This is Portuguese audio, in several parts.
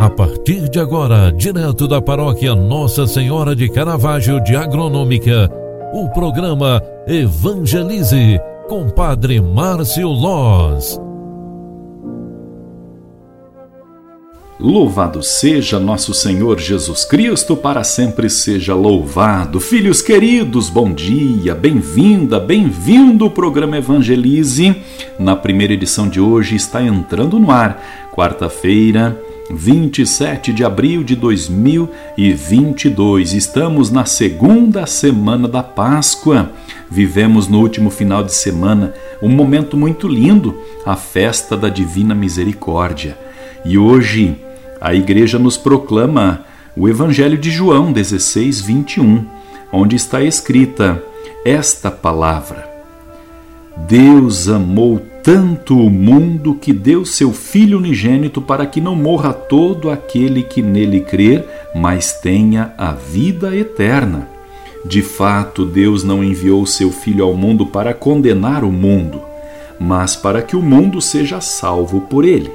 A partir de agora, direto da paróquia Nossa Senhora de Caravaggio de Agronômica, o programa Evangelize com Padre Márcio Loz. Louvado seja nosso Senhor Jesus Cristo, para sempre seja louvado. Filhos queridos, bom dia, bem-vinda, bem-vindo. O programa Evangelize, na primeira edição de hoje, está entrando no ar. Quarta-feira, 27 de abril de 2022. Estamos na segunda semana da Páscoa. Vivemos no último final de semana um momento muito lindo, a festa da Divina Misericórdia. E hoje a igreja nos proclama o Evangelho de João 16, 21, onde está escrita esta palavra: Deus amou tanto o mundo que deu seu Filho unigênito para que não morra todo aquele que nele crer, mas tenha a vida eterna. De fato, Deus não enviou seu Filho ao mundo para condenar o mundo, mas para que o mundo seja salvo por ele.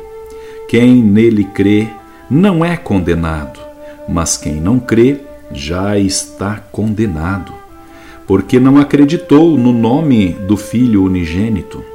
Quem nele crê não é condenado, mas quem não crê já está condenado, porque não acreditou no nome do Filho unigênito.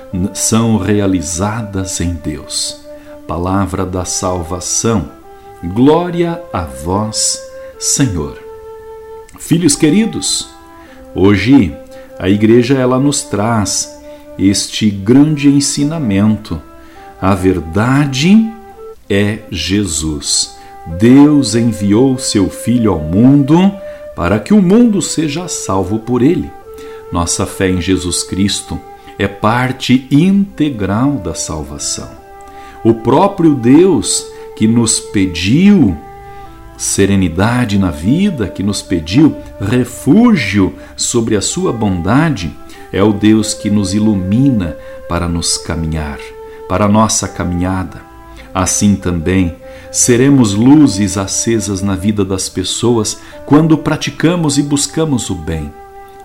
são realizadas em Deus. Palavra da salvação. Glória a vós, Senhor. Filhos queridos, hoje a igreja ela nos traz este grande ensinamento. A verdade é Jesus. Deus enviou seu filho ao mundo para que o mundo seja salvo por ele. Nossa fé em Jesus Cristo é parte integral da salvação. O próprio Deus que nos pediu serenidade na vida, que nos pediu refúgio sobre a sua bondade, é o Deus que nos ilumina para nos caminhar, para a nossa caminhada. Assim também, seremos luzes acesas na vida das pessoas quando praticamos e buscamos o bem.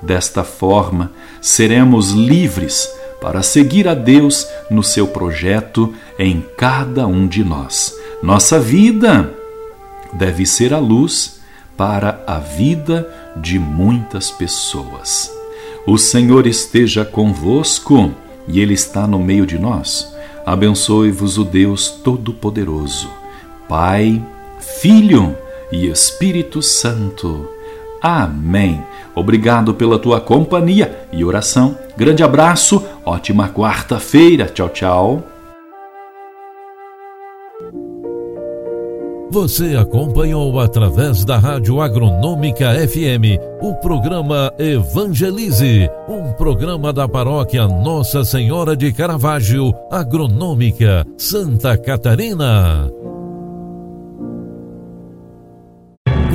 Desta forma, seremos livres para seguir a Deus no seu projeto em cada um de nós. Nossa vida deve ser a luz para a vida de muitas pessoas. O Senhor esteja convosco e Ele está no meio de nós. Abençoe-vos o Deus Todo-Poderoso, Pai, Filho e Espírito Santo. Amém. Obrigado pela tua companhia e oração. Grande abraço, ótima quarta-feira. Tchau, tchau. Você acompanhou através da Rádio Agronômica FM o programa Evangelize, um programa da paróquia Nossa Senhora de Caravaggio, Agronômica, Santa Catarina.